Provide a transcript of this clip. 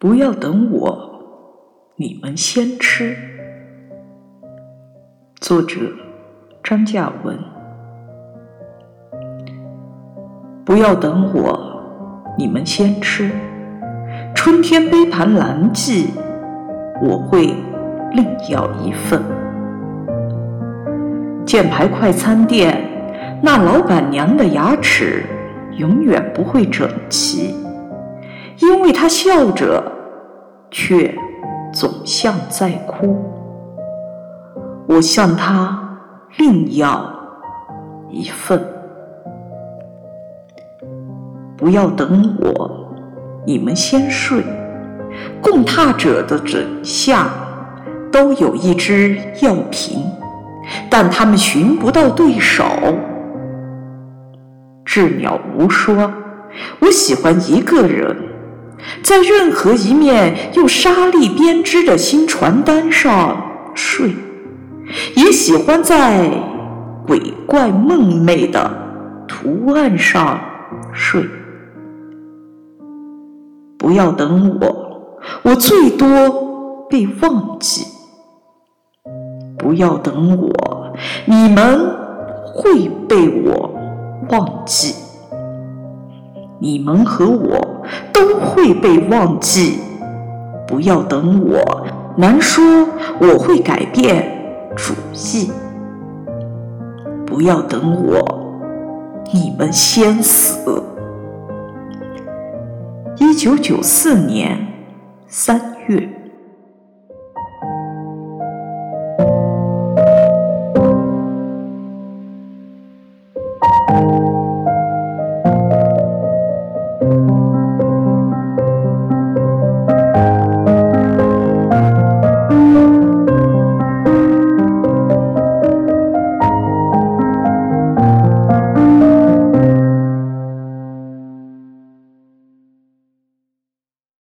不要等我，你们先吃。作者张嘉文。不要等我，你们先吃。春天杯盘狼藉，我会另要一份。箭牌快餐店那老板娘的牙齿永远不会整齐。因为他笑着，却总像在哭。我向他另要一份。不要等我，你们先睡。共榻者的枕下都有一只药瓶，但他们寻不到对手。鸷鸟无说，我喜欢一个人。在任何一面用沙粒编织的新传单上睡，也喜欢在鬼怪梦寐的图案上睡。不要等我，我最多被忘记。不要等我，你们会被我忘记。你们和我都会被忘记，不要等我。难说我会改变主意，不要等我。你们先死。一九九四年三月。